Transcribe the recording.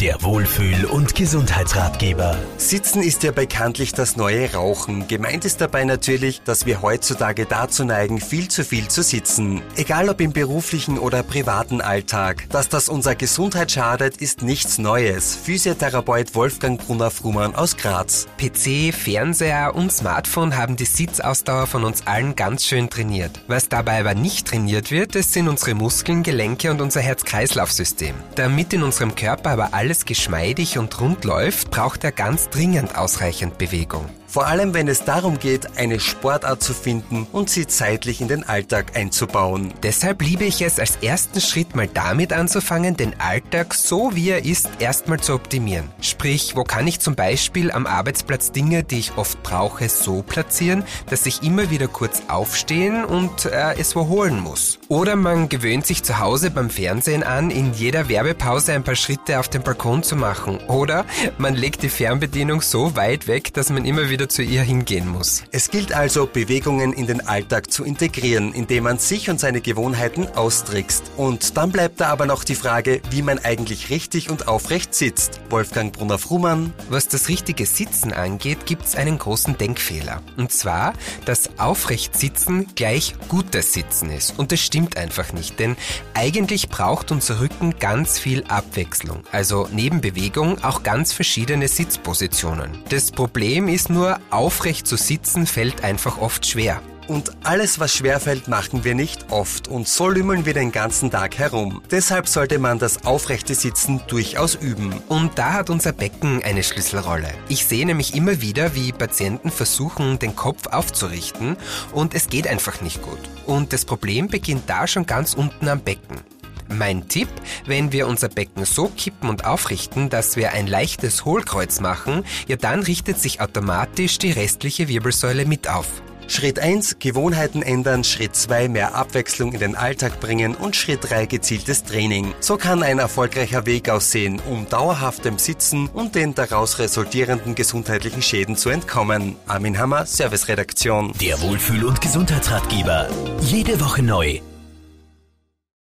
Der Wohlfühl- und Gesundheitsratgeber. Sitzen ist ja bekanntlich das neue Rauchen. Gemeint ist dabei natürlich, dass wir heutzutage dazu neigen, viel zu viel zu sitzen. Egal ob im beruflichen oder privaten Alltag. Dass das unserer Gesundheit schadet, ist nichts Neues. Physiotherapeut Wolfgang Brunner-Frumann aus Graz. PC, Fernseher und Smartphone haben die Sitzausdauer von uns allen ganz schön trainiert. Was dabei aber nicht trainiert wird, das sind unsere Muskeln, Gelenke und unser Herz-Kreislauf-System. Damit in unserem Körper aber alles alles geschmeidig und rund läuft, braucht er ganz dringend ausreichend Bewegung. Vor allem, wenn es darum geht, eine Sportart zu finden und sie zeitlich in den Alltag einzubauen. Deshalb liebe ich es als ersten Schritt mal damit anzufangen, den Alltag so wie er ist erstmal zu optimieren. Sprich, wo kann ich zum Beispiel am Arbeitsplatz Dinge, die ich oft brauche, so platzieren, dass ich immer wieder kurz aufstehen und äh, es wo holen muss. Oder man gewöhnt sich zu Hause beim Fernsehen an, in jeder Werbepause ein paar Schritte auf dem Balkon zu machen. Oder man legt die Fernbedienung so weit weg, dass man immer wieder wieder zu ihr hingehen muss. Es gilt also, Bewegungen in den Alltag zu integrieren, indem man sich und seine Gewohnheiten austrickst. Und dann bleibt da aber noch die Frage, wie man eigentlich richtig und aufrecht sitzt. Wolfgang Brunner-Frumann. Was das richtige Sitzen angeht, gibt es einen großen Denkfehler. Und zwar, dass aufrecht sitzen gleich gutes Sitzen ist. Und das stimmt einfach nicht, denn eigentlich braucht unser Rücken ganz viel Abwechslung. Also neben Bewegung auch ganz verschiedene Sitzpositionen. Das Problem ist nur, nur aufrecht zu sitzen fällt einfach oft schwer. Und alles, was schwer fällt, machen wir nicht oft und so lümmeln wir den ganzen Tag herum. Deshalb sollte man das aufrechte Sitzen durchaus üben. Und da hat unser Becken eine Schlüsselrolle. Ich sehe nämlich immer wieder, wie Patienten versuchen, den Kopf aufzurichten und es geht einfach nicht gut. Und das Problem beginnt da schon ganz unten am Becken. Mein Tipp, wenn wir unser Becken so kippen und aufrichten, dass wir ein leichtes Hohlkreuz machen, ja dann richtet sich automatisch die restliche Wirbelsäule mit auf. Schritt 1 Gewohnheiten ändern, Schritt 2 mehr Abwechslung in den Alltag bringen und Schritt 3 gezieltes Training. So kann ein erfolgreicher Weg aussehen, um dauerhaftem Sitzen und den daraus resultierenden gesundheitlichen Schäden zu entkommen. Armin Hammer, Serviceredaktion. Der Wohlfühl- und Gesundheitsratgeber. Jede Woche neu.